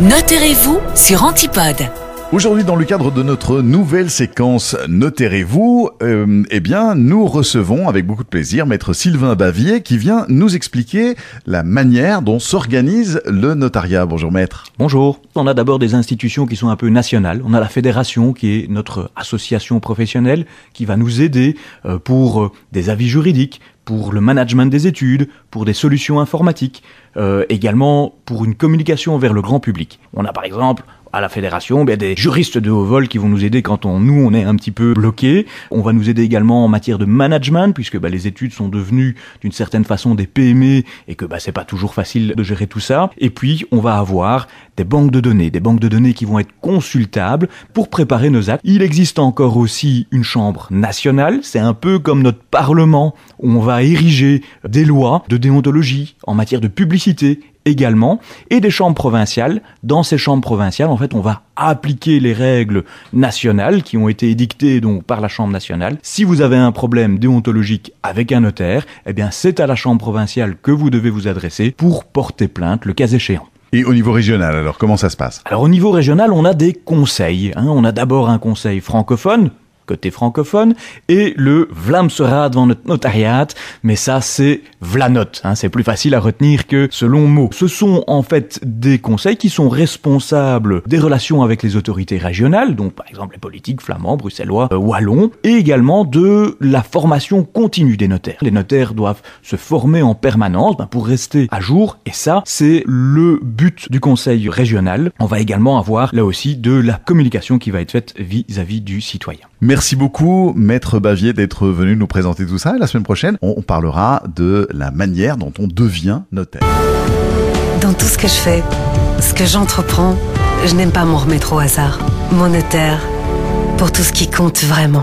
Notez-vous sur Antipode. Aujourd'hui, dans le cadre de notre nouvelle séquence Notez-vous, euh, eh bien, nous recevons avec beaucoup de plaisir Maître Sylvain Bavier qui vient nous expliquer la manière dont s'organise le notariat. Bonjour Maître. Bonjour. On a d'abord des institutions qui sont un peu nationales. On a la fédération qui est notre association professionnelle qui va nous aider euh, pour euh, des avis juridiques, pour le management des études, pour des solutions informatiques, euh, également pour une communication vers le grand public. On a par exemple à la fédération, bien des juristes de haut vol qui vont nous aider quand on, nous on est un petit peu bloqué. On va nous aider également en matière de management puisque bah, les études sont devenues d'une certaine façon des PME et que bah, c'est pas toujours facile de gérer tout ça. Et puis on va avoir des banques de données, des banques de données qui vont être consultables pour préparer nos actes. Il existe encore aussi une chambre nationale, c'est un peu comme notre parlement où on va ériger des lois de déontologie en matière de publicité également, et des chambres provinciales. Dans ces chambres provinciales, en fait, on va appliquer les règles nationales qui ont été édictées donc par la Chambre nationale. Si vous avez un problème déontologique avec un notaire, eh bien, c'est à la Chambre provinciale que vous devez vous adresser pour porter plainte le cas échéant. Et au niveau régional, alors comment ça se passe? Alors au niveau régional, on a des conseils. Hein. On a d'abord un conseil francophone, côté francophone, et le Vlam sera devant notre notariat, mais ça c'est Vlanot, hein, c'est plus facile à retenir que ce long mot. Ce sont en fait des conseils qui sont responsables des relations avec les autorités régionales, donc par exemple les politiques flamands, bruxellois, euh, wallons, et également de la formation continue des notaires. Les notaires doivent se former en permanence ben, pour rester à jour, et ça c'est le but du conseil régional. On va également avoir là aussi de la communication qui va être faite vis-à-vis du citoyen. Merci beaucoup, Maître Bavier, d'être venu nous présenter tout ça. La semaine prochaine, on parlera de la manière dont on devient notaire. Dans tout ce que je fais, ce que j'entreprends, je n'aime pas m'en remettre au hasard. Mon notaire, pour tout ce qui compte vraiment.